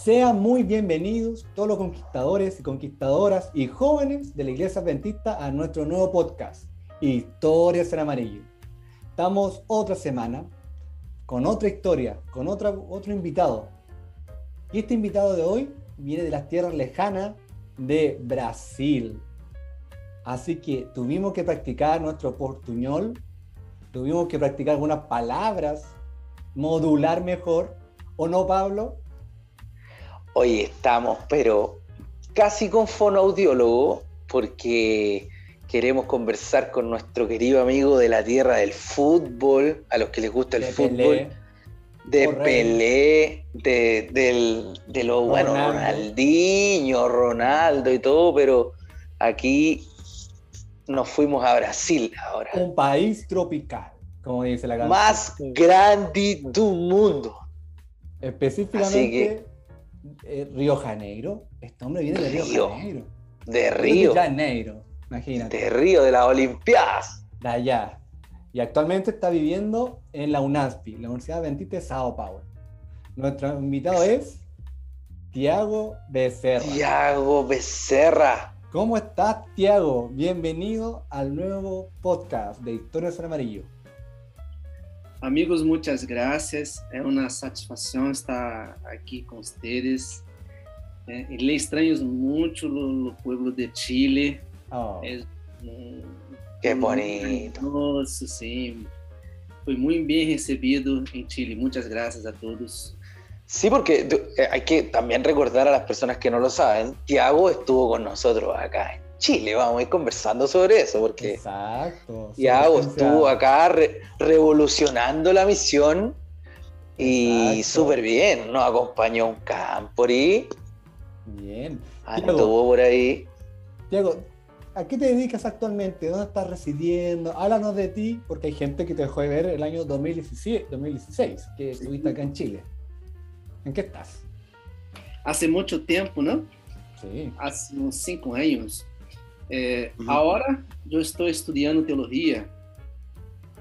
Sean muy bienvenidos todos los conquistadores y conquistadoras y jóvenes de la Iglesia Adventista a nuestro nuevo podcast, Historias en Amarillo. Estamos otra semana con otra historia, con otra, otro invitado. Y este invitado de hoy viene de las tierras lejanas de Brasil. Así que tuvimos que practicar nuestro portuñol, tuvimos que practicar algunas palabras, modular mejor, ¿o no, Pablo? Hoy estamos, pero casi con fonoaudiólogo, porque queremos conversar con nuestro querido amigo de la tierra del fútbol, a los que les gusta el De fútbol, Pelé. de Correcto. Pelé, de, del- de lo bueno, Ronaldo. Ronaldinho, Ronaldo y todo, pero aquí nos fuimos a Brasil ahora. Un país tropical, como dice la canción. Más grande do mundo. Específicamente eh, Río Janeiro. Este hombre viene de Río, Río. Janeiro. De Río, De Janeiro, imagínate. de Río, de las Olimpiadas. De allá. Y actualmente está viviendo en la UNASPI, la Universidad Adventista de Sao Paulo. Nuestro invitado es Tiago Becerra. Tiago Becerra. ¿Cómo estás, Tiago? Bienvenido al nuevo podcast de Historias en Amarillo. Amigos, muchas gracias. É uma satisfação estar aqui com vocês. É, e le extraño muito o, o pueblo de Chile. Oh, É um, um- bonito. Nossa, sim. Fui muito bem recebido em Chile. Muchas gracias a todos. Sí, porque eh, hay que también recordar a las personas que no lo saben, Tiago estuvo con nosotros acá en Chile, vamos a ir conversando sobre eso, porque exacto. Su presencia- estuvo acá re- revolucionando la misión y súper bien, nos acompañó un Campori, Bien. anduvo por ahí. Tiago, ¿a qué te dedicas actualmente? ¿Dónde estás residiendo? Háblanos de ti, porque hay gente que te dejó de ver el año 2017, 2016, que estuviste acá en Chile. ¿En qué estás? Hace muito tempo, não? Sí. Há uns cinco anos. É, Uhum. Agora, eu estou estudando teologia.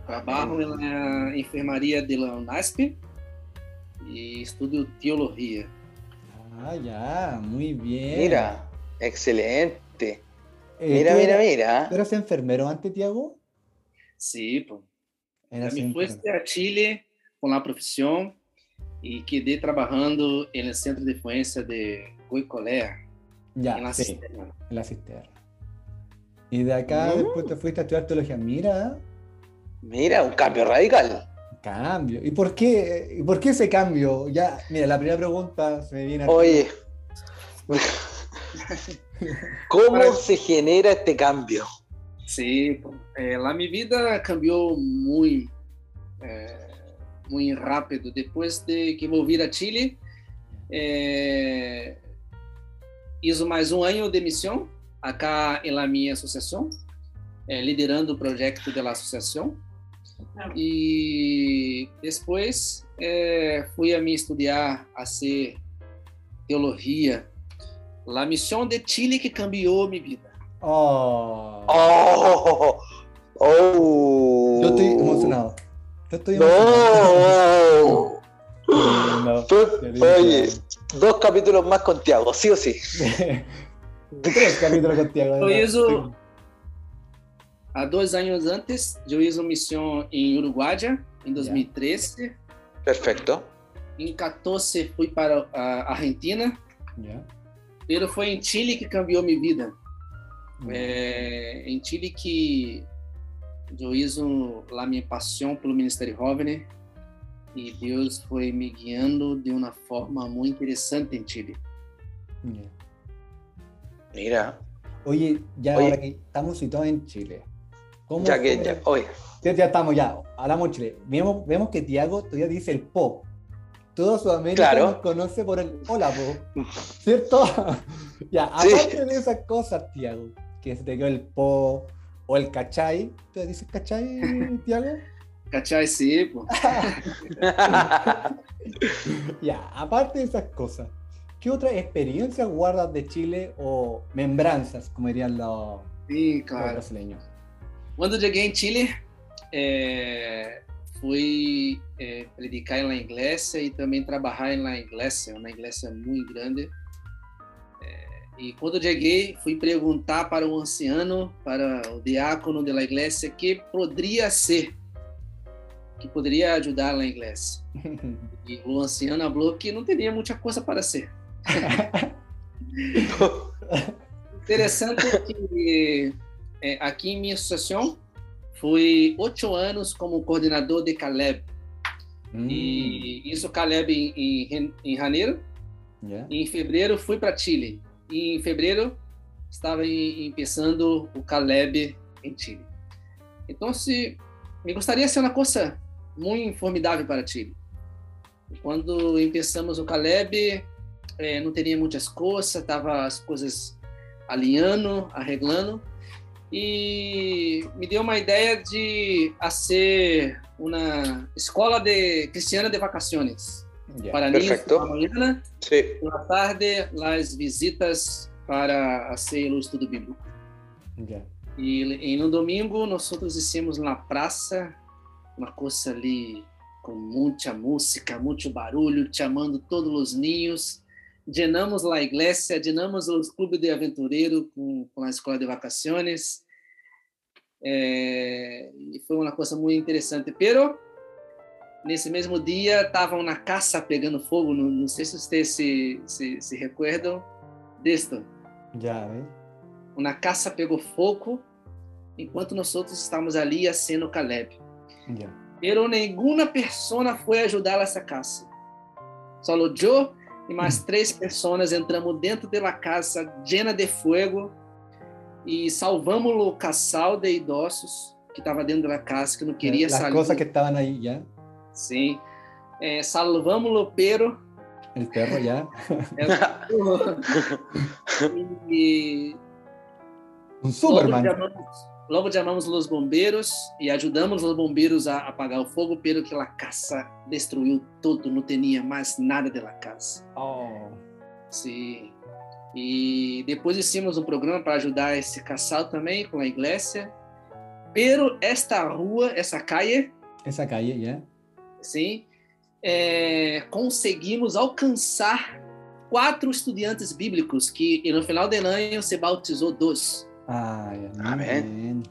Trabalho na enfermaria de la UNASP e estudo teologia. Ah, ya, muy bien. Mira, excelente. Eh, Mira, ¿tú mira, mira. ¿Tú eras enfermero antes, Tiago? Sim, pô. Eras Me fui a Chile com a profissão e quedei trabalhando no centro de influência de Goicolea, Ya, em la sí, cisterna. en la cisterna. Y de acá Mm. después te fuiste a estudiar teología. Mira, Mira, un cambio radical. cambio. ¿Y por qué, y por qué ese cambio? Ya, mira, la primera pregunta se me viene al Oye, ¿cómo Para- se genera este cambio? Pô. É, lá minha vida cambiou muito, é, muito rápido. Depois de que vou vir a Chile, é, fiz mais um ano de missão acá em la minha associação, é, liderando o projeto da associação. E depois é, fui a me estudar a ser teologia. La missão de Chile que cambiou minha vida. Oh. ¡Oh! ¡Oh! Yo estoy emocionado. Yo estoy emocionado. ¡No! Oye, dos capítulos más con Tiago, sí o sí. Capítulos con Tiago. Yo ¿verdad? hizo- Há dois anos antes, eu fiz uma missão em Uruguaiana, em 2013. Perfecto. Em 14, fui para a Argentina. Pero foi em Chile que cambiou minha vida. É, em Chile que eu fiz lá minha paixão pelo Ministério Jovem e Deus foi me guiando de uma forma muito interessante em Chile. Ya. Mira, Oye, ya Oye. ahora que estamos situados en Chile. ¿cómo ya que ya, oye, Ya, ya estamos, ya. Hablamos Chile. Vemos, vemos que Tiago todavía dice el po. Todo Sudamérica Claro. nos conoce por el hola, po. ¿Cierto? ya, Sí. aparte de esas cosas, Tiago, que se te quedó el po o el cachai. ¿Tú dices cachai, Tiago? Cachai, sim, pô. Ya, aparte de esas cosas, ¿qué otras experiencias guardas de Chile o membranzas, como dirían los, los claro. brasileños? Quando eu cheguei em Chile, é, fui é, predicar na igreja e também trabalhar na igreja, uma igreja muito grande. É, e quando cheguei, fui perguntar para o anciano, para o diácono da igreja, que poderia ser, que poderia ajudar na igreja. E o anciano falou que não teria muita coisa para ser. Interessante que é, aqui em minha associação fui oito anos como coordenador de Caleb. Hum. E isso Caleb em, em, em janeiro. Yeah. em fevereiro fui para Chile. E em fevereiro estava começando o Caleb em Chile. Então, se me gostaria de ser uma coisa muito formidável para Chile. Quando começamos o Caleb, é, não teria muitas coisas, estava as coisas alinhando, arreglando, e me deu uma ideia de ser uma escola de cristiana de vacaciones. Yeah. Para niños por manhã, sí. por tarde, as visitas para fazer o estudo bíblico. Yeah. E, e, no domingo nós hicimos na praça uma coisa ali com muita música, muito barulho, chamando todos os ninhos llenamos a igreja, llenamos o clube de aventureiro com, com a escola de vacaciones. É, e foi uma coisa muito interessante. Pero nesse mesmo dia estavam na caça pegando fogo. Não, não sei se vocês se, se, se recordam disto. Já, hein? Uma caça pegou fogo enquanto nós outros estávamos ali acendo Caleb. Yeah. Pero nenhuma pessoa foi ajudar essa caça. Só eu e mais três pessoas entramos dentro da casa llena de fogo e salvamos o casal de idosos que estava dentro da casa que não queria sair. As coisas que estavam aí, já. Sim. É, salvamos o perro. O perro, já. e, um Superman. Logo chamamos os bombeiros e ajudamos os bombeiros a apagar o fogo, pelo que a casa destruiu tudo, não tinha mais nada da casa. Oh. Sim. E depois hicimos um programa para ajudar esse casal também com a igreja. Pero esta rua, essa calle, essa calle, yeah. Sim. É, conseguimos alcançar quatro estudantes bíblicos que no final do ano se bautizou dois. Ai, amém.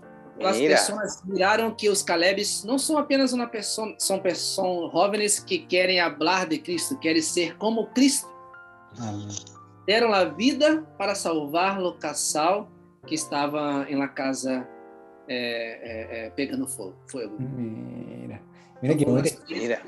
As pessoas miraram que os Calebes não são apenas uma pessoa, são pessoas jovens que querem falar de Cristo, querem ser como Cristo. Amém. Deram a vida para salvar o casal que estava em la casa é, é, é, pegando fogo. fogo. Mira, mira que bonita. Mira.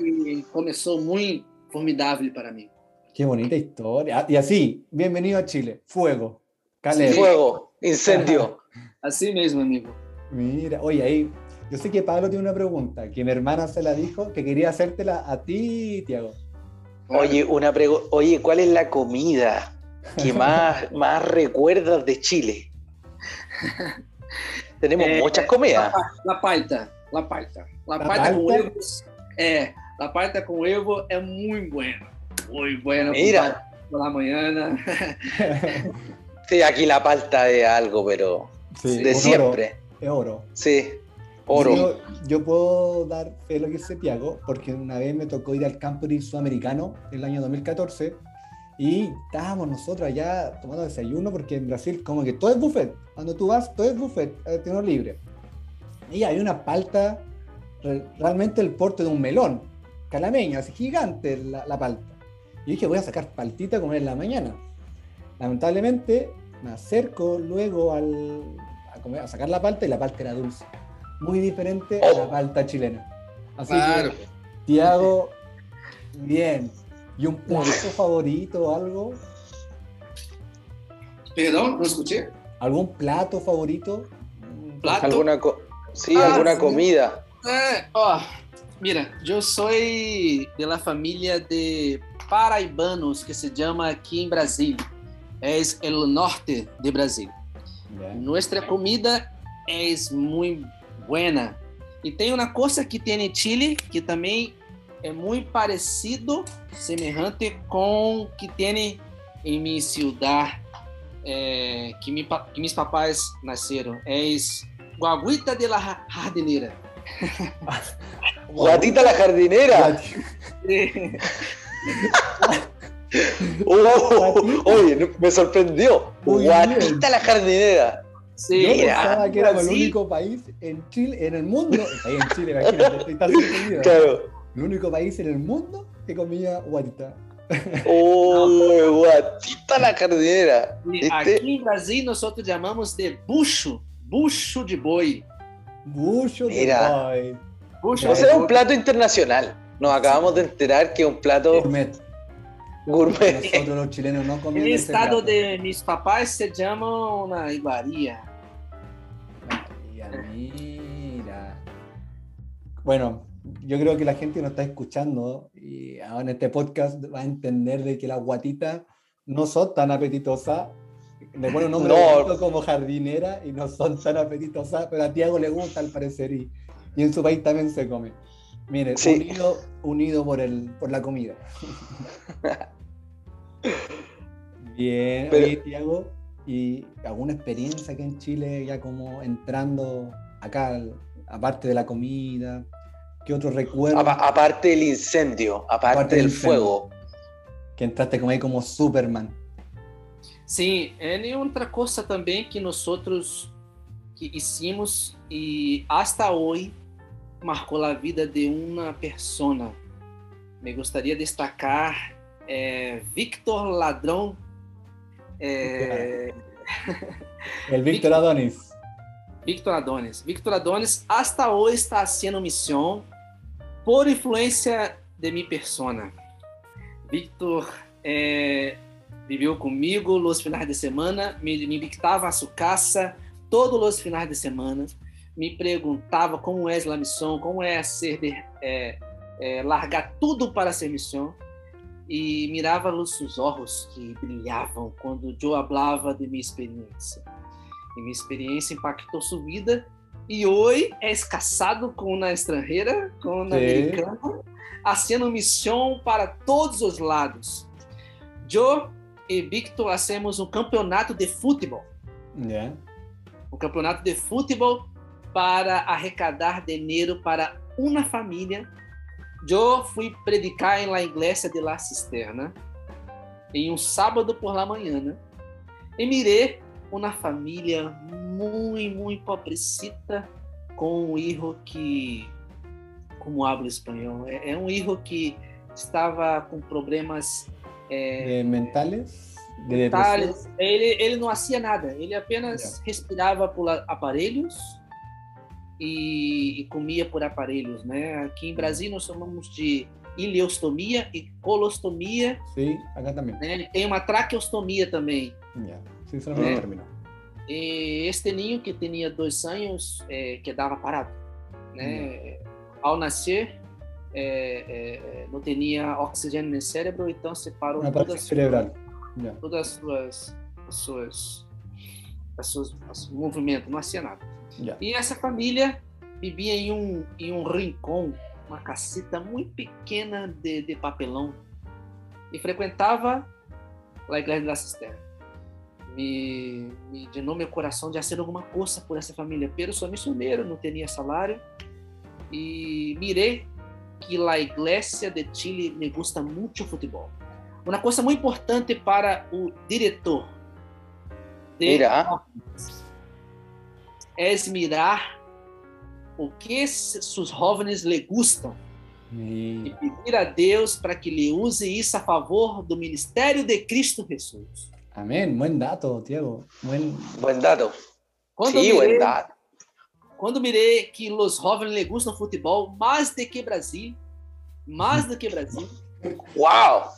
começou muito formidável para mim. Que bonita história. E assim, bem-vindo a Chile. Fuego. Caleb. Fuego. Incendio. Así mismo, amigo. Mira, oye, ahí, yo sé que Pablo tiene una pregunta, que mi hermana se la dijo, que quería hacértela a ti, Tiago. Oye, una Oye, ¿cuál es la comida que más, más recuerdas de Chile? Tenemos eh, muchas comidas. La, palta, la palta. La, palta, con huevos. Eh, la palta con huevo es muy buena. Muy buena. Mira. Por la mañana. Sí, aquí la palta es algo, pero de siempre. es oro. Sí, oro. Yo, puedo dar fe lo que dice Tiago, porque una vez me tocó ir al campus sudamericano en el año 2014 y estábamos nosotros allá tomando desayuno, porque en Brasil como que todo es buffet. Cuando tú vas, todo es buffet, eh, tengo libre. Y hay una palta, realmente el porte de un melón, calameña, así gigante la, la palta. Y dije, voy a sacar paltita a comer en la mañana Lamentablemente me acerco luego al, a, sacar la palta y la palta era dulce. Muy diferente a la palta chilena. Así que, Tiago, bien. ¿Y un plato favorito o algo? Perdón, no escuché. ¿Algún plato favorito? ¿Plato? ¿Alguna sí, ah, alguna comida. Eh, oh, mira, yo soy de la familia de paraibanos que se llama aquí en Brasil. Es el norte de Brasil. Yeah. Nuestra comida es muy buena. E tem uma coisa que tem em Chile que também é muito parecido, semelhante com que tem em minha cidade, é, que, mi, que meus papais nasceram. É guaguita de la jardineira. Guatita la jardinera. Oh, oye, me sorprendió. Muy Guatita bien. la jardinera. Sí, Yo Mira, pensaba que éramos el único país en Chile, en el mundo, ahí en Chile, imagínate, sorprendido. Claro. El único país en el mundo que comía guatita. Oh, guatita la jardinera. E ¿Viste? aqui em Brasil nós outros chamamos de bucho, bucho de boi. Mucho de Mira. boy. Bucho O de sea, es boi. un plato internacional. Nos acabamos de enterar que es un plato Gourmet. Gourmet. Nosotros los chilenos no comemos ese estado plato. de mis papás se llama una iguaria. Mira. Bueno, yo creo que la gente nos está escuchando y ahora en este podcast va a entender de que las guatitas no son tan apetitosas. Le ponen un nombre No. como jardinera y no son tan apetitosas, pero a Tiago le gusta al parecer y, y en su país también se come. Mire, Sí. unido, unido por, el, por la comida. Bien, Pero- oye, Tiago, ¿y alguna experiencia aquí en Chile ya como entrando acá, aparte de la comida? ¿Qué otro recuerdo Apa- aparte del incendio, aparte, Aparte del fuego. que entraste como ahí como Superman? Sim, é outra coisa também que nós outros que hicimos e hasta hoje marcou a vida de uma persona. Me gostaria de destacar é, Victor Ladrão. é, El Víctor Adonis. Victor Adonis. Victor Adonis hasta hoje está sendo missão por influência de minha persona. Victor é, viveu comigo os finais de semana, me, me invitava a sua casa todos os finais de semana, me perguntava como é a missão, como é ser de, é, é, largar tudo para ser missão e mirava os olhos que brilhavam quando eu falava de minha experiência. E minha experiência impactou sua vida. E hoje é casado com uma estrangeira, com uma Sim. americana, haciendo missão para todos os lados. Eu e Victor hacemos um campeonato de futebol. Ya. Um campeonato de futebol para arrecadar dinheiro para uma família. Eu fui predicar em la igreja de la Cisterna em um sábado por la manhã e mirei uma família muito, muito pobrecita com um filho que, como habla espanhol, é, é um filho que estava com problemas é, De mentales, de mentais. depresión. Ele, ele não fazia nada, ele apenas respirava por aparelhos e, e comia por aparelhos, né? Aqui em Brasil nós chamamos de ileostomia e colostomia, Sí, acá también. né? Tem uma traqueostomia também. Ya. Sí, son los Eh. términos. E este ninho que tinha dois anos é, quedava parado, né? Ao nascer é, é, não tinha oxigênio no cérebro, então separou todas cerebral. Ya. todas as suas, as suas, as suas, os movimentos, não fazia nada. Ya. E essa família vivia em um, em um rincão, uma casita muito pequena de, de papelão e frequentava a igreja da cisterna. Me, me llenou meu coração de fazer alguma coisa por essa família. Pero sou missioneiro, não tinha salário e mirei que a igreja de Chile me gusta muito futebol. Uma coisa muito importante para o diretor de Mira. É mirar o que seus jovens lhe gustam e pedir a Deus para que lhe use isso a favor do ministério de Cristo Jesus. Amén. Buen dato, Tiago. Buen. Buen dato. Quando, sí, mirei, buen dato. quando mirei que os jovens lhe gustam futebol mais do que Brasil, mais do que Brasil, ¡Wow!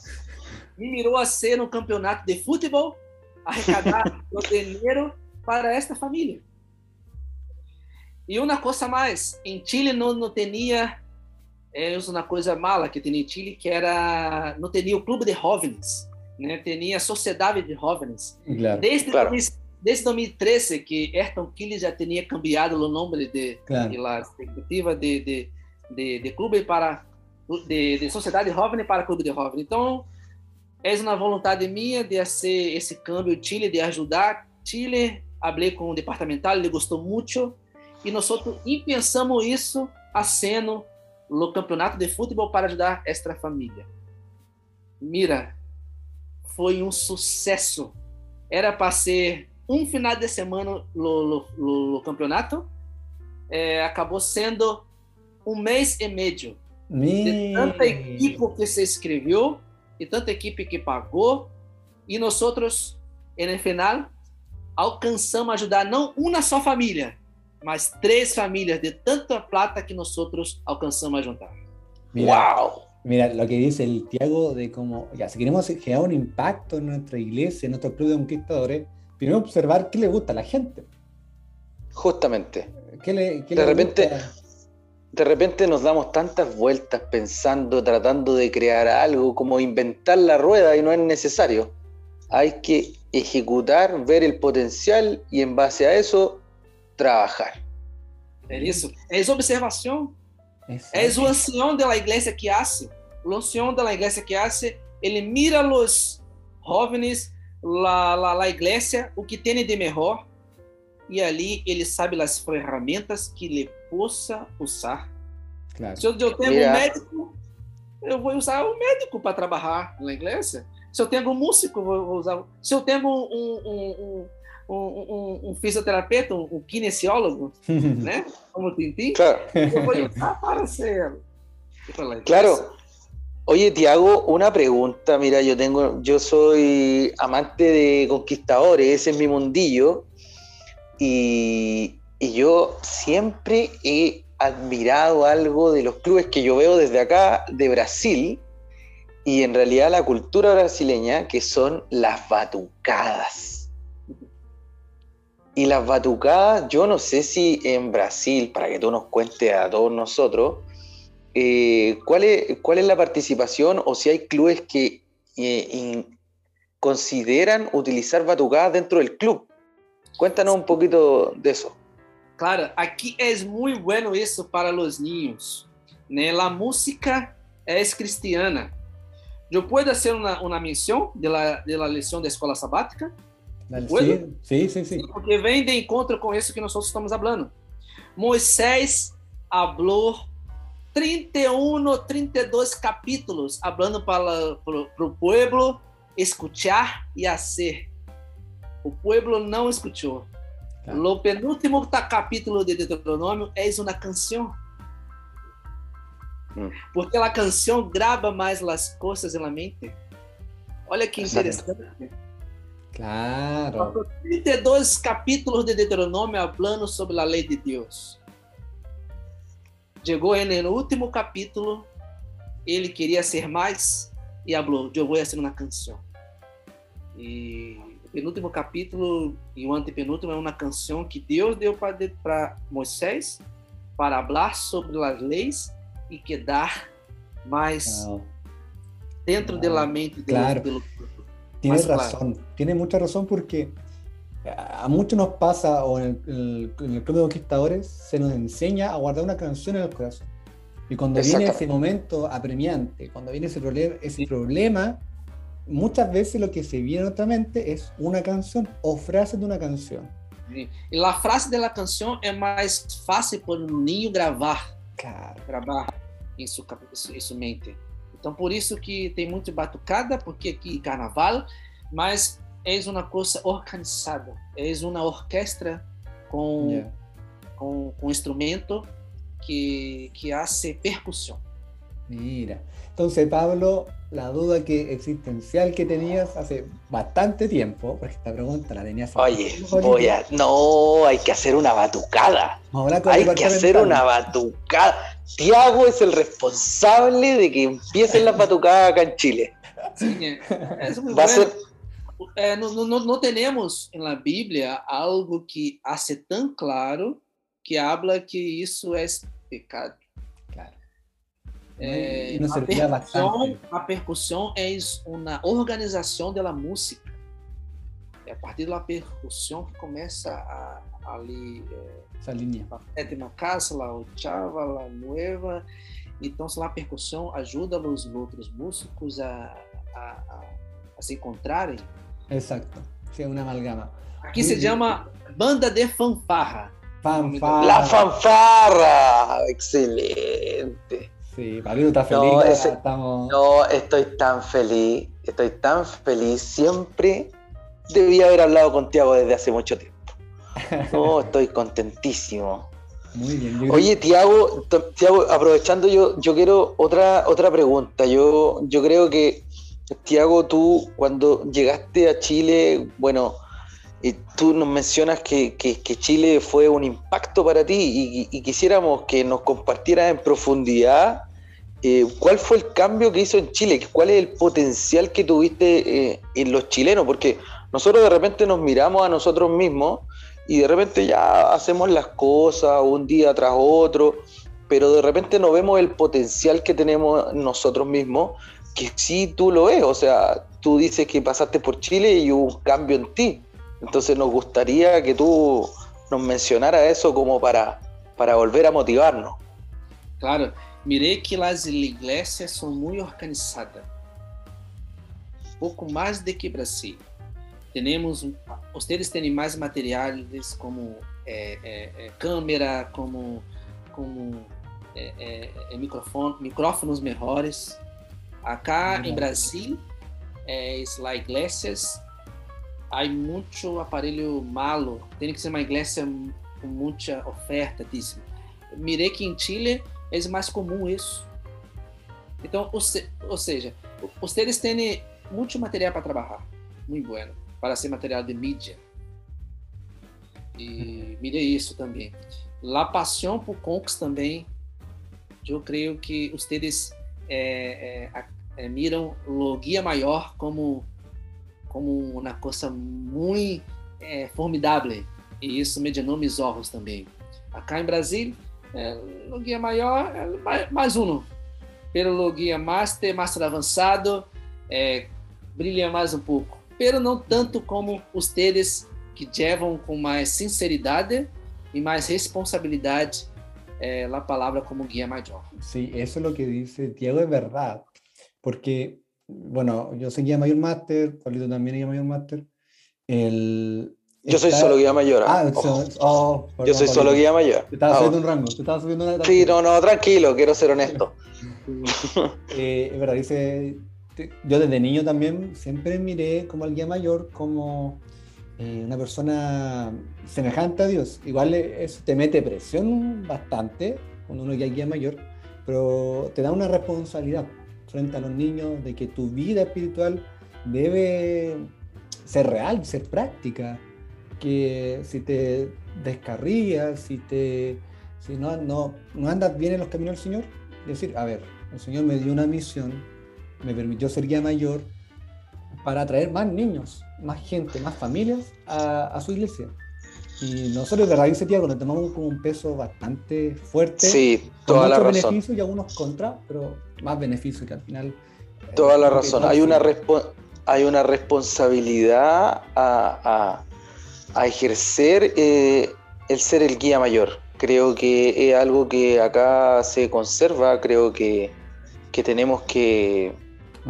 me mirou a ser um campeonato de futebol, arrecadar o dinheiro para esta família. E uma coisa mais, em Chile não, não tinha é uma coisa mala que tinha em Chile, que era não tinha o clube de jovens, né? Tinha a sociedade de jovens. Claro, Desde, Claro. 2000 desde 2013 que Ayrton Kill já tinha cambiado o nome de, claro. de la expectativa de, de, de, de clube para de, de sociedade jovem para clube de jovem. Então, é uma vontade minha de fazer esse câmbio Chile, de ajudar Chile. Falei com o departamental, ele gostou muito e nós pensamos isso a sendo no campeonato de futebol para ajudar esta família. Mira, foi um sucesso. Era para ser um final de semana no campeonato, é, acabou sendo um mês e meio. De tanta equipe que se inscreveu e tanta equipe que pagou, e nós outros, no final, alcançamos ajudar não uma só família, mas três famílias de tanta plata que nós outros alcançamos a juntar. Mira, ¡Wow! Mira, lo que dice el Tiago de cómo, ya, si queremos generar un impacto en nuestra iglesia, en nuestro club de conquistadores, primero observar qué le gusta a la gente. Justamente. ¿Qué le, qué de le repente, gusta? de repente nos damos tantas vueltas pensando, tratando de crear algo, como inventar la rueda y no es necesario. Hay que ejecutar, ver el potencial y en base a eso trabajar. É isso. É observação. Exacto. É o ancião da igreja que hace. O ancião da igreja que hace, ele mira os jovens, la, la, la igreja, o que tem de melhor, e ali ele sabe as ferramentas que ele possa usar. Claro. Se eu, eu tenho Mira. um médico, eu vou usar o médico para trabalhar na igreja. Se eu tenho um músico, eu vou vou usar. Se eu tenho um, um, um, um, um, fisioterapeuta, um, um kinesiólogo, né? Como o Tintin, Claro. usar para ser. Claro. Oye, te hago una pregunta. Mira, yo tengo, yo soy amante de conquistadores, ese es mi mundillo. Y, y yo siempre he admirado algo de los clubes que yo veo desde acá, de Brasil, y en realidad la cultura brasileña, que son las batucadas. Y las batucadas, yo no sé si en Brasil, para que tú nos cuentes a todos nosotros, eh, ¿cuál, es, ¿cuál es la participación o si hay clubes que eh, consideran utilizar batucadas dentro del club? Cuéntanos un poquito de eso. Claro, aqui é muito bueno isso para os niños. Né? A música é cristiana. Eu posso fazer uma, uma menção de la, de la lição da escola sabática, ¿Puedo? Sí, sí, sí, sí. porque vem de encontro com isso que nós estamos falando. Moisés falou 31, 32 capítulos, falando para, para o povo escuchar e hacer. O povo não escutou. Claro. O penúltimo capítulo de Deuteronômio é uma canção. Hum. Porque a canção grava mais as coisas na mente. Olha que interessante. Claro. 32 capítulos de Deuteronômio falando sobre a lei de Deus. Chegou no último capítulo, ele queria ser mais e falou: Eu vou fazer uma canção. E o penúltimo capítulo e o antepenúltimo é uma canção que Deus deu para Moisés para falar sobre as leis e que dar mais dentro Claro. da mente de Claro. de- Tienes Más razón, tienes mucha razón porque a muchos nos pasa, o en el, en el Club de Conquistadores, se nos enseña a guardar una canción en el corazón. Y cuando viene ese momento apremiante, cuando viene ese, problema, ese problema, muchas veces lo que se viene a nuestra mente es una canción o frases de una canción. E a frase da canção é mais fácil para um ninho gravar, Claro. gravar em sua, cabe- em sua mente. Então, por isso que tem muito batucada, porque aqui é carnaval, mas é uma coisa organizada, é uma orquestra com, Ya. com, com instrumento que, que hace percussão. Mira. Entonces, Pablo, la duda que existencial que tenías hace bastante tiempo, porque esta pregunta la tenías hace Oye, voy a. No, hay que hacer una batucada. Hay que hacer una batucada. Tiago es el responsable de que empiecen las batucadas acá en Chile. Sim, é, é muito Va a bueno. ser. É, não, não, não temos na Bíblia algo que hace tão claro que habla que isso é pecado. É, nos a, percussão, a percussão é uma organização da música. É a partir da percussão que começa a, ali é, Esa línea. a sétima casa, a oitava, a nueva. Então, a percussão ajuda os outros músicos a, a, a, a se encontrarem. Exacto. Sí, una amalgama. Aqui se chama banda de fanfarra. Fanfarra. La fanfarra. Excelente. Sí, Pablito está feliz. No, ese- estamos... No, estoy tan feliz, estoy tan feliz. Siempre debía haber hablado con Tiago desde hace mucho tiempo. No, estoy contentísimo. Muy bien. Oye, Tiago, Tiago, aprovechando yo, yo quiero otra, otra pregunta. Yo, yo creo que, Tiago, tú cuando llegaste a Chile, bueno, tú nos mencionas que, que- que Chile fue un impacto para ti y, y quisiéramos que nos compartieras en profundidad eh, cuál fue el cambio que hizo en Chile, cuál es el potencial que tuviste eh, en los chilenos, porque nosotros de repente nos miramos a nosotros mismos y de repente ya hacemos las cosas un día tras otro, pero de repente no vemos el potencial que tenemos nosotros mismos, que sí tú lo ves, o sea, tú dices que pasaste por Chile y hubo un cambio en ti, entonces nos gustaría que tú nos mencionaras eso como para, para volver a motivarnos. Claro, mirei que as iglesias são muito organizadas. Pouco mais do que Brasil. Temos, vocês têm mais materiais como é, é, câmera, como, como é, é, é, microfone, micrófonos melhores. Acá em. Brasil, é, las iglesias, há muito aparelho malo. Tem que ser uma igreja com muita oferta, disse. Mirei que em Chile é mais comum isso. Então, ou, se, ou seja, vocês têm muito material para trabalhar, muito bueno, para ser material de mídia. E mirei isso também. La paixão por Conks também, eu creio que vocês é, é, é, miram o guia maior como como uma coisa muito é, formidável e isso me llenou meus olhos também. Acá em Brasil, é, o guia maior é mais, mais um, pelo guia master, master avançado, é, brilha mais um pouco, pero não tanto como os teres que levam com mais sinceridade e mais responsabilidade é, a palavra como guia maior. Sí, eso es lo que dice Diego, es verdad. Porque, bueno, yo soy guía mayor máster, Pablito también es guía mayor máster. El, Yo soy solo guía mayor. Ah, oh, Yo perdón, soy solo guía mayor. Te estaba Ah, subiendo un rango, te estaba subiendo una Sí, no, no, tranquilo, quiero ser honesto. Eh, es verdad, dice, yo desde niño también siempre miré como al guía mayor como eh, una persona semejante a Dios. Igual eh, eso te mete presión bastante cuando uno ya es guía mayor, pero te da una responsabilidad frente a los niños de que tu vida espiritual debe ser real, ser práctica, que si te descarrías, si, te, si no, no, no andas bien en los caminos del Señor, decir, a ver, el Señor me dio una misión, me permitió ser guía mayor para atraer más niños, más gente, más familias a, a su iglesia. Y nosotros de raíz Santiago nos tomamos como un peso bastante fuerte, Sí, toda la razón. beneficios y algunos contras, pero más beneficios que al final. eh, Toda la razón. Hay una, hay una responsabilidad a, a- a ejercer eh, el ser el guía mayor. Creo que es algo que acá se conserva, creo que, que tenemos que,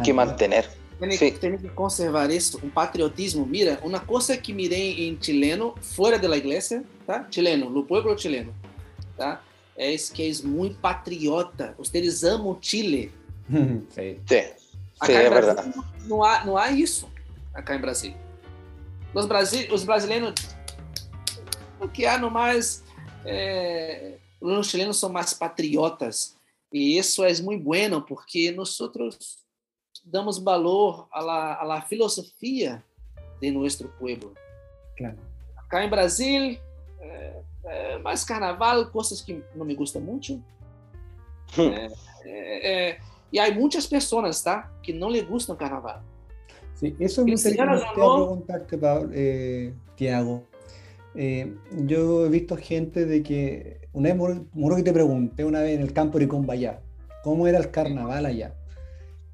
que mantener. Tem, que conservar isso, um patriotismo. Mira, uma coisa que mirei em chileno, fora da igreja, tá? Chileno, no pueblo chileno, tá? É isso que é muito patriota. Vocês amam Chile. Sí. Sí, sí, Acá es verdad. Brasil não há, não há isso. Acá em Brasil. Os, Brasi os brasileiros, o que há no mais, é, os chilenos são mais patriotas. E isso é muito bueno, porque nós outros damos valor à la, filosofia de nosso povo. Claro. Acá em Brasil, é, é mais carnaval, coisas que não me gustam muito. Hum. É, é, é, e há muitas pessoas, tá? Que não lhe gustam carnaval. Sí, eso me gustaría Ronaldo. preguntarte, Pablo, eh, Tiago. Eh, yo he visto gente de que, una vez, que te pregunté una vez en el campo de Cumbayá, ¿cómo era el carnaval allá?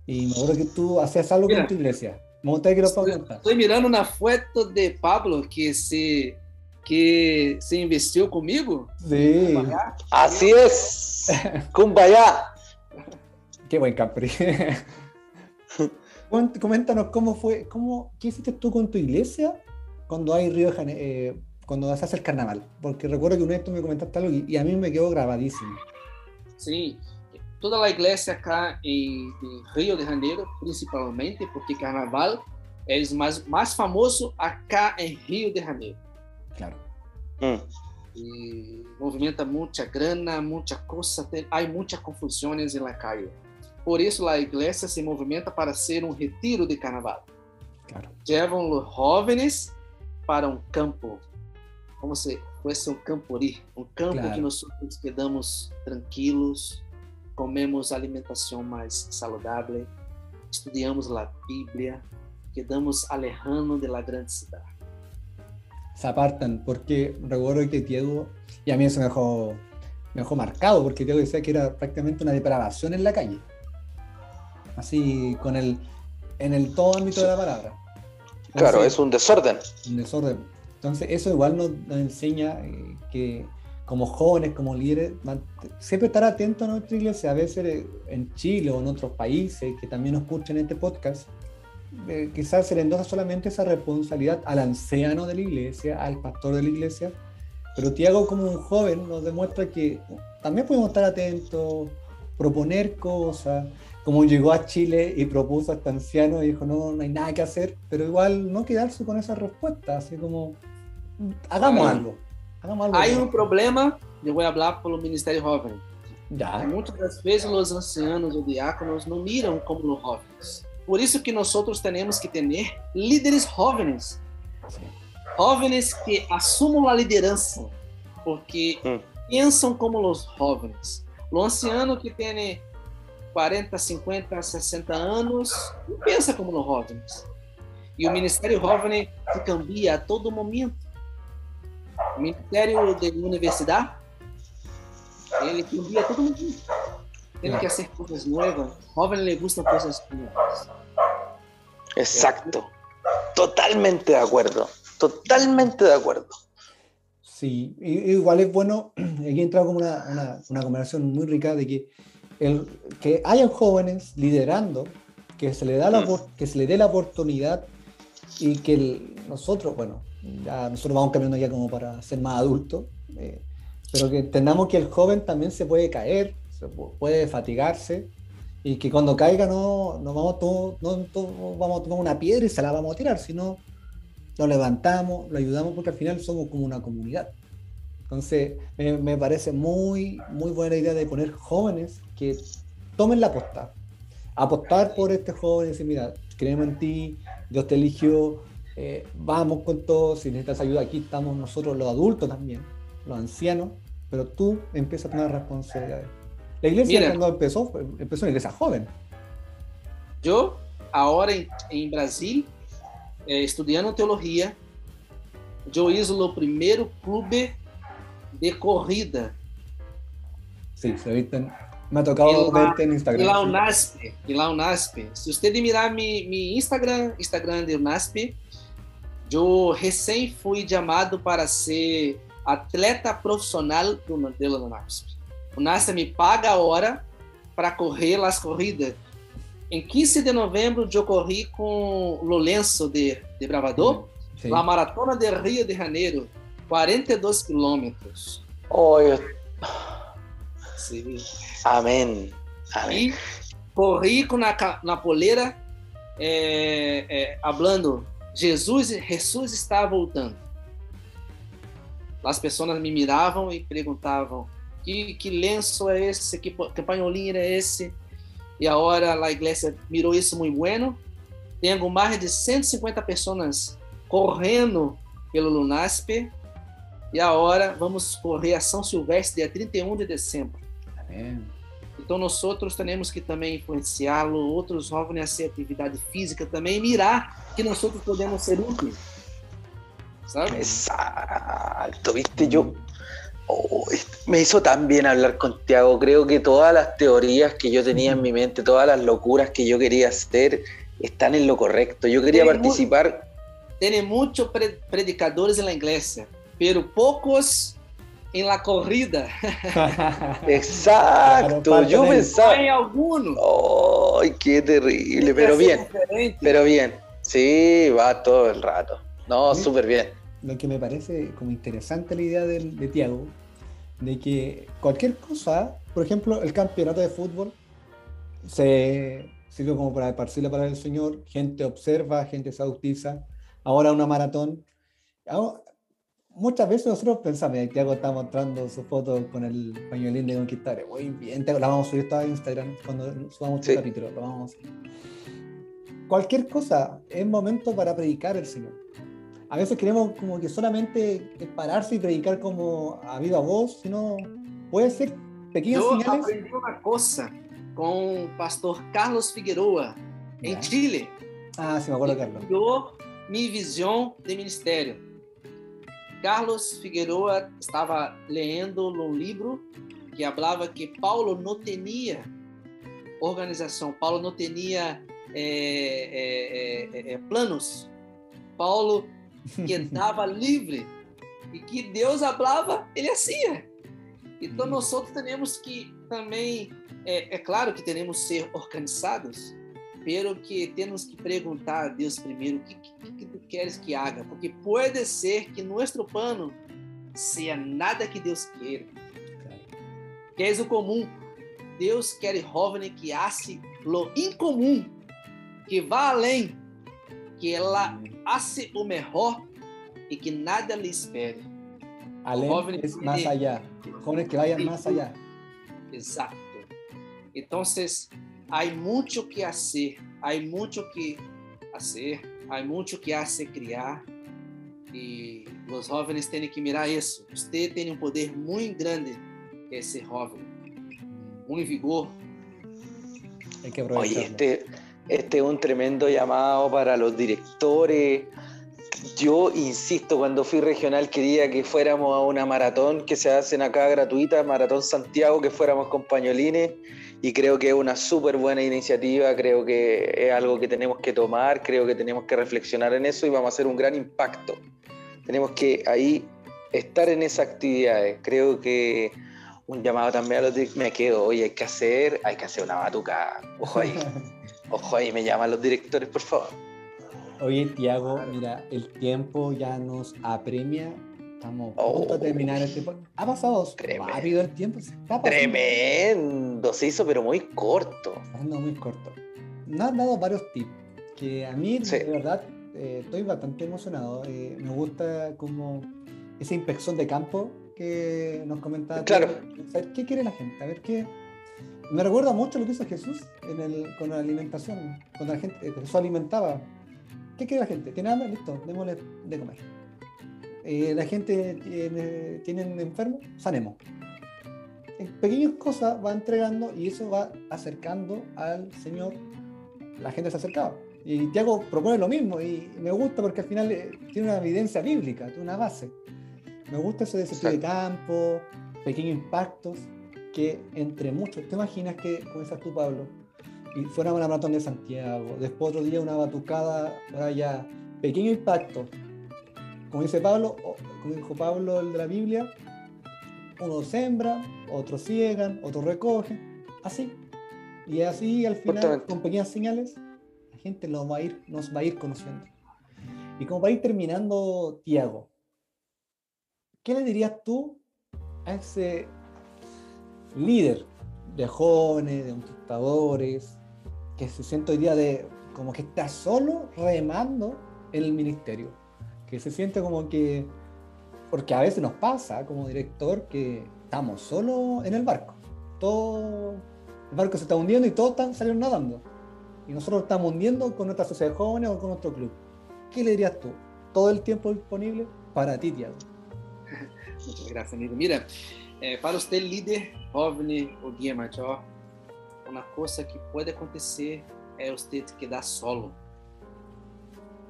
Y me acuerdo que tú hacías algo Mira. con tu iglesia. Me gustaría que lo contar. Estou mirando na foto de Pablo que se que se investiu comigo. Sí, Así es. Kumbaya. qué buen Capri. Coméntanos cómo fue, cómo, qué hiciste tú con tu iglesia cuando hay Río de Jane- eh, cuando se hace el carnaval. Porque recuerdo que una vez tú me comentaste algo y, y a mí me quedó grabadísimo. Sim. Toda a igreja acá em, em, Rio de Janeiro, principalmente, porque Carnaval é mais, mais famoso acá em Rio de Janeiro. Claro. Hum. E movimenta muita grana, muita coisa, tem, há muitas confusões na calle. Por isso, a igreja se movimenta para ser um retiro de Carnaval. Claro. Levam os jovens para um campo, como se fosse um campori, um campo claro. que nós quedamos tranquilos, comemos alimentação mais saudável, estudamos a Bíblia, quedamos alejando de la grande cidade. Se apartan, porque recuerdo que Diego, y a mí eso me dejó, me dejó marcado, porque Diego decía que era prácticamente una depravación en la calle. Así, con el, en el todo ámbito de la palabra. Entonces, claro, es un desorden. Un desorden. Entonces, eso igual nos, nos enseña eh, que como jóvenes, como líderes, siempre estar atentos a nuestra iglesia. A veces eh, en Chile o en otros países que también nos escuchan este podcast, eh, quizás se le endosa solamente esa responsabilidad al anciano de la iglesia, al pastor de la iglesia, pero Tiago como un joven nos demuestra que también podemos estar atentos, proponer cosas, como llegó a Chile y propuso a este anciano y dijo, no, no hay nada que hacer, pero igual no quedarse con esa respuesta, así como, hagamos algo. Algo Hay un problema, hablar por el Ministerio Joven. Ya. Muitas das vezes os ancianos ou diáconos não miram como os jovens. Por isso que nós temos que ter líderes jovens. Jovens que assumam a liderança, porque hum. pensam como os jovens. O anciano que tem 40, 50, 60 anos, não pensa como os jovens. E o Ministério Jovem se cambia a todo momento. O Ministério de Universidade, ele cambia a todo momento. Ele quer hacer coisas novas. Jovem le gustan coisas novas. Exacto. Totalmente de acuerdo. Totalmente de acuerdo. Sí, igual es bueno, aquí entra como una, una, una conversación muy rica de que el, que hayan jóvenes liderando, que se le, da la, mm. que se le dé la oportunidad y que nosotros, bueno, nosotros vamos cambiando ya como para ser más adultos, eh, pero que entendamos que el joven también se puede caer, se puede fatigarse y que cuando caiga no, no, vamos, todo, no, vamos a tomar una piedra y se la vamos a tirar, sino lo levantamos, lo ayudamos porque al final somos como una comunidad. Entonces, me, me, parece muy, muy buena idea de poner jóvenes que tomen la aposta. Apostar por este joven y decir, mira, creemos en ti, Dios te eligió, eh, vamos con todo, si necesitas ayuda, aquí estamos nosotros los adultos también, los ancianos, pero tú empiezas a tomar responsabilidades. La iglesia Mira, cuando empezó, empezó una iglesia joven. Yo, ahora en, en Brasil, eh, estudiando teología, yo hice el primer club de corrida. Sí, se viste, me ha tocado la, verte en Instagram. E lá UNASP, e lá UNASP. Se você mirar mi, mi Instagram, Instagram de UNASP, eu recém fui chamado para ser atleta profissional do modelo UNASP. O NASA me paga a hora para correr as corridas. Em 15 de novembro, eu corri com o Lourenço de, de Bravador, Sim. a Maratona de Rio de Janeiro, 42 quilômetros. Oi. Sim. Amém. Amém. E corri com na, na poleira, é, é, falando, Jesus, Jesus está voltando. As pessoas me miravam e perguntavam, que, que lenço é esse? Que, que panholinho é esse? E agora a igreja mirou isso muito bueno. Tenho mais de 150 pessoas correndo pelo Lunaspe e agora vamos correr a São Silvestre, dia 31 de dezembro. Amém. Então, nós outros temos que também influenciá-lo, outros jovens a ser atividade física também, e mirar que nós outros podemos ser úteis. Sabe? Exato, viste, eu, oh, me hizo tan bien hablar con Tiago. Creo que todas las teorías que yo tenía en mi mente, todas las locuras que yo quería hacer, están en lo correcto. Yo quería tiene participar. Mu tiene muchos pre predicadores en la iglesia, pero pocos en la corrida. Exacto, claro, yo pensaba. Hay algunos. ¡Ay, qué terrible! Pero bien, pero bien. Sí, va todo el rato. No, súper bien. Lo que me parece como interesante la idea de, de Tiago de que cualquier cosa, por ejemplo, el campeonato de fútbol se sirve como para esparcir la palabra del Señor, gente observa, gente se bautiza, ahora una maratón. Muchas veces nosotros pensamos, Tiago está mostrando su foto con el pañuelín de conquistar, muy bien, la vamos a subir a Instagram cuando subamos este capítulo, lo vamos Cualquier cosa es momento para predicar el Señor a veces queremos como que solamente pararse y predicar como a viva voz, sino puede ser pequeñas Yo señales. aprendí una cosa con pastor Carlos Figueroa en Chile. Ah, sí, me acuerdo, Carlos. Mi visión de ministerio. Carlos Figueroa estaba leyendo un libro que hablaba que Paulo no tenía organización, Paulo no tenía eh, eh, eh, planos. Paulo que andava livre e que Deus falava, ele hacía. Então, nós temos que também, é, é, claro que que ser organizados, pero que temos que perguntar a Deus primeiro o que, que, que tu queres que haga, porque pode ser que nosso plano seja nada que Deus queira. Que é o comum. Deus quer jovem que hace lo incomum, que vá além, que ela hace o mejor y que nada le espere. Além es más allá. Jóvenes que vayan más allá. Exacto. Entonces, hay mucho que hacer, hay mucho que hacer, hay mucho que hacer criar y los jóvenes tienen que mirar eso. Usted tiene un poder muy grande que es ser joven, muy vigor. Hay que Oye, este, este es un tremendo llamado para los directores. Yo insisto, cuando fui regional quería que fuéramos a una maratón que se hacen acá gratuita, Maratón Santiago, que fuéramos con pañolines y creo que es una súper buena iniciativa, creo que es algo que tenemos que tomar, creo que tenemos que reflexionar en eso y vamos a hacer un gran impacto. Tenemos que ahí estar en esas actividades. Creo que un llamado también a los me quedo, oye, hay que hacer, hay que hacer una batuca. Ojo ahí. Ojo ahí, me llaman los directores, por favor. Oye, Tiago, mira, el tiempo ya nos apremia. Estamos a punto de oh. terminar el tiempo. Ha pasado rápido el tiempo. Se Tremendo, se hizo, pero muy corto. Está muy corto. Nos han dado varios tips que a mí, de verdad, eh, estoy bastante emocionado. Eh, me gusta como esa inspección de campo que nos comentaba. Claro. ¿Qué quiere la gente? A ver qué me recuerda mucho lo que hizo Jesús con la alimentación, cuando la gente, eh, Jesús alimentaba. ¿Qué quiere la gente? ¿Tiene hambre? Listo, démosle de comer. Eh, la gente tiene, tiene enfermo, sanemos. En pequeñas cosas va entregando y eso va acercando al Señor. La gente se acercaba. Y Tiago propone lo mismo y me gusta porque al final eh, tiene una evidencia bíblica, tiene una base. Me gusta ese desafío de campo, pequeños impactos que entre muchos, ¿te imaginas que, dices tú, Pablo, y fuera una maratón de Santiago, después otro día una batucada por allá, pequeño impacto, como dice Pablo, como dijo Pablo el de la Biblia, uno sembra, otros ciegan, otros recogen, así. Y así al final, con pequeñas señales, la gente nos va a ir, nos va a ir conociendo. Y como para ir terminando, Tiago, ¿qué le dirías tú a ese líder de jóvenes, de conquistadores, que se siente hoy día de como que está solo remando en el ministerio, que se siente como que, porque a veces nos pasa como director que estamos solo en el barco, todo, el barco se está hundiendo y todos están saliendo nadando, y nosotros estamos hundiendo con nuestra sociedad de jóvenes o con nuestro club. ¿Qué le dirías tú? Todo el tiempo disponible para ti, Tiago. Muchas gracias, amigo. Mira, é, para você líder jovem ou guia maior, uma coisa que pode acontecer é você quedar solo.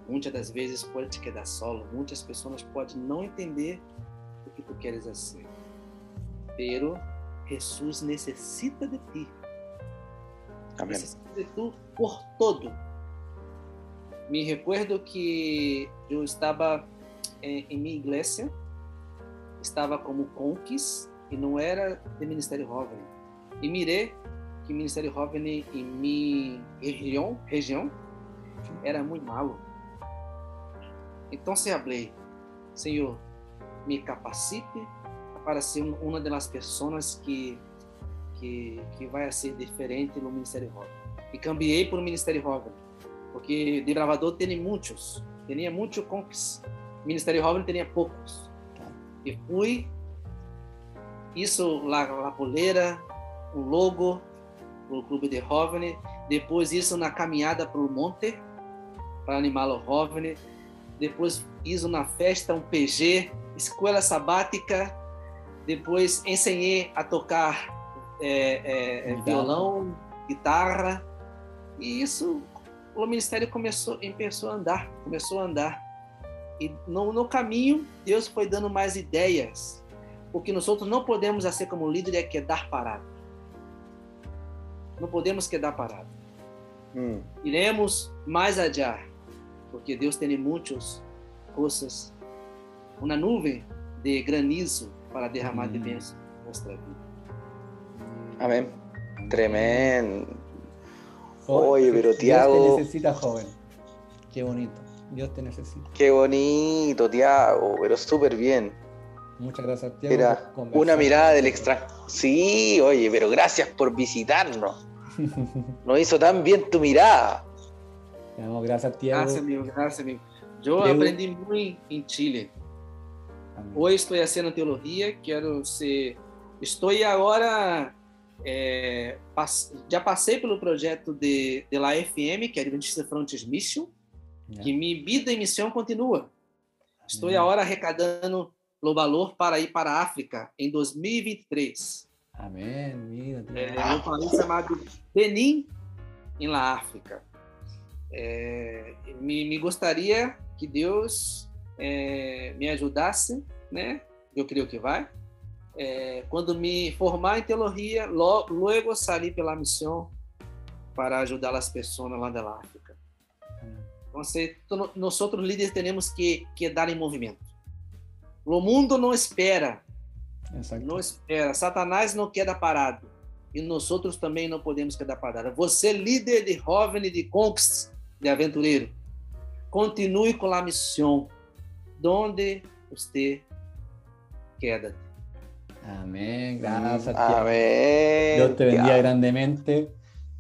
Muitas das vezes pode te quedar solo. Muitas pessoas podem não entender o que tu queres fazer. Pero Jesus necessita de ti. Amém. Necessita de tu por todo. Me recuerdo que eu estava em, em minha igreja, estava como conquis e não era de Ministério Jovem. E mirei que Ministério Jovem em minha região, região era muito malo. Então se falei, Senhor, me capacite para ser uma das pessoas que que que vai ser diferente no Ministério Jovem. E cambiei para o Ministério Jovem, porque de Bravador tem muitos, tinha muitos conquistos. Ministério Jovem tinha poucos. E fui isso lá na poleira, o logo o clube de jovens, depois isso na caminhada para o monte para animar o jovem, depois isso na festa um PG, escola sabática, depois ensinei a tocar é, é, violão, guitarra e isso o ministério começou começou a andar, começou a andar e no, no caminho Deus foi dando mais ideias o que nós outros não podemos ser como líder é quedar parado. Não podemos quedar parado. Hum. Iremos mais adiar, porque Deus tem muitas coisas, uma nuvem de granizo para derramar de bênção em nossa vida. Amém. Tremendo. Oye, pero Tiago. Dios te necesita, joven. Qué bonito. Dios te necesita. Qué bonito, Tiago, pero súper bien. Muchas gracias, Tiago. Era una mirada del extra. Sí, oye, pero gracias por visitarnos. Nos hizo tan bien tu mirada. No, gracias, Tiago. Gracias, amigo, gracias, amigo. Tiago... aprendí muy en Chile. Amém. Hoje estou fazendo teologia, quero ser. Estou agora. É, já passei pelo projeto de, de La FM, que é Adventista Frontiers Mission, que minha vida e missão continua. Estou agora arrecadando o valor para ir para a África em 2023. Amém. Mira, é, um país chamado Benin, em La África. É, me, me, gostaria que Deus é, me ajudasse, né? Eu creio que vai. É, quando me formar em teologia, logo, logo sair pela missão para ajudar as pessoas lá da África. Então, nós outros líderes temos que, que dar em movimento. O mundo não espera. Exacto. Não espera. Satanás não queda parado. E nós outros também não podemos quedar parados. Você, líder de jovem de conquistas, de aventureiro, continue com a missão. Donde você queda. Amén. Gracias, Amén. Dios te bendiga grandemente.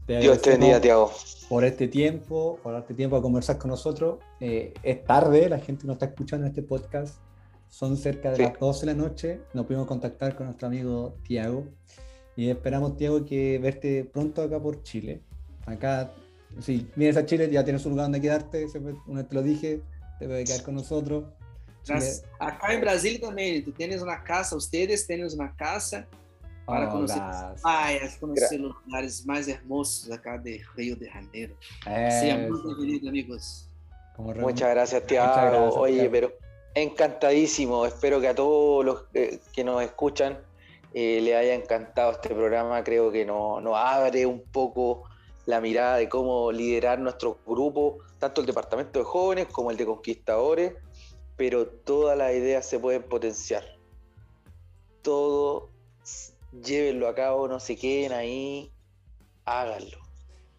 Te Dios te bendiga, Tiago. Por este tiempo, por este tiempo a conversar con nosotros. Eh, es tarde, la gente no está escuchando este podcast. Son cerca de las 12 de la noche. Nos pudimos contactar con nuestro amigo Tiago. Y esperamos, Tiago, que verte pronto acá por Chile. Acá, si vienes a Chile, ya tienes un lugar donde quedarte. Una te lo dije, te puedes quedar con nosotros. Acá en Brasil también, tú tienes una casa, ustedes tienen una casa para oh, conocer las praias, conocer los lugares más hermosos acá de Río de Janeiro. Sean muy bienvenidos, amigos. Muchas gracias, Tiago. Oye, pero Encantadísimo, espero que a todos los que nos escuchan eh, les haya encantado este programa, creo que nos, abre un poco la mirada de cómo liderar nuestro grupo, tanto el departamento de jóvenes como el de conquistadores, pero todas las ideas se pueden potenciar. Todo, llévenlo a cabo, no se queden ahí, háganlo.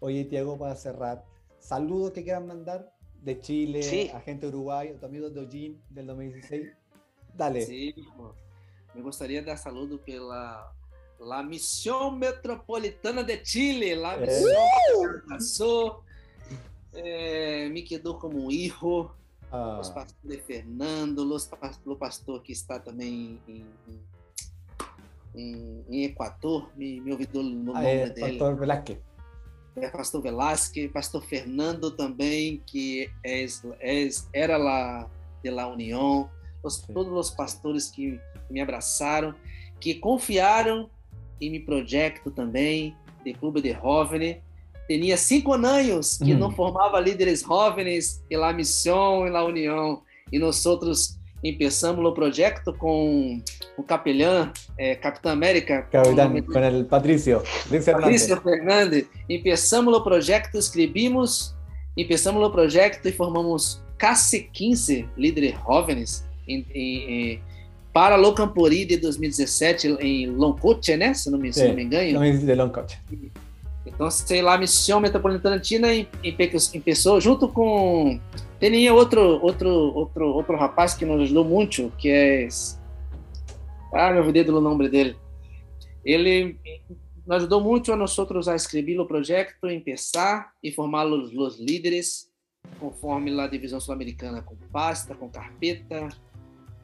Oye, Tiago, para cerrar, saludos que quieran mandar de Chile, sí. agente Uruguay, tu amigo Dojin del 2016. Dale. Sí, me gustaría dar saludo pela la Misión Metropolitana de Chile, la é. misión que passou, é, me quedou como um hijo. Ah. Os pastores Fernando, os, o pastor que está também em, em, em Equador, me, me ouviu no ah, nome é, dele. Pastor Velázquez é pastor Velasquez, pastor Fernando também, que é, é, era lá de la União, os, todos os pastores que me abraçaram, que confiaram em meu projeto também, de Clube de Jovens. Tinha cinco anos que hum. não formava líderes jovens em la Missão, em la União, e nós outros começamos o projeto com o capelão, é, Capitão América. Capitão, com o Patrício. Patrício Fernandes. Começamos o projeto, escrevimos, começamos o projeto e formamos quase 15 líderes jovens em, em, em, para o Campori de 2017 em Loncoche, né? Se não me, se não me engano. de. Então, sei lá, Missão Metropolitana Tina começou junto com tinha outro, outro, outro, outro rapaz que nos ajudou muito, que é Ah, me olvidei do nome dele. Ele nos ajudou muito a nós a escrever o projeto, empezar e formar os, os líderes conforme a divisão sul-americana, com pasta, com carpeta,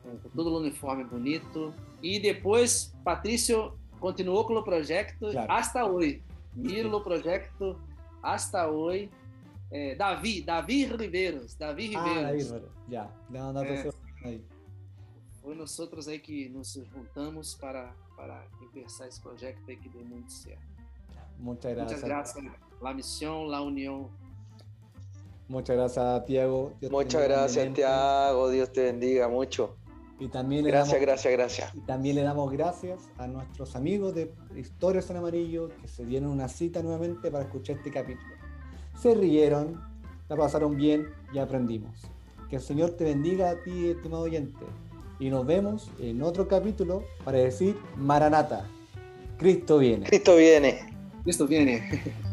com todo o uniforme bonito. E depois, Patrício continuou com o projeto claro. hasta hoje. Mira o projeto hasta hoje. Eh, Davi, Davi Riveiros, Davi ah, Riveiros. Ah, já, não, não, é, aí. Foi nós outros aí que nos juntamos para, para empezar esse projeto aí que deu muito certo. Muchas gracias. Muchas gracias. La misión, la unión. Muchas gracias, Tiago. Muchas gracias, Tiago. Dios te bendiga mucho. Y también gracias, damos, gracias, gracias. Y también le damos gracias a nuestros amigos de Historias en Amarillo que se dieron una cita nuevamente para escuchar este capítulo. Se rieron, la pasaron bien y aprendimos. Que el Señor te bendiga a ti, estimado oyente. Y nos vemos en otro capítulo para decir Maranata. Cristo viene. Cristo viene. Cristo viene.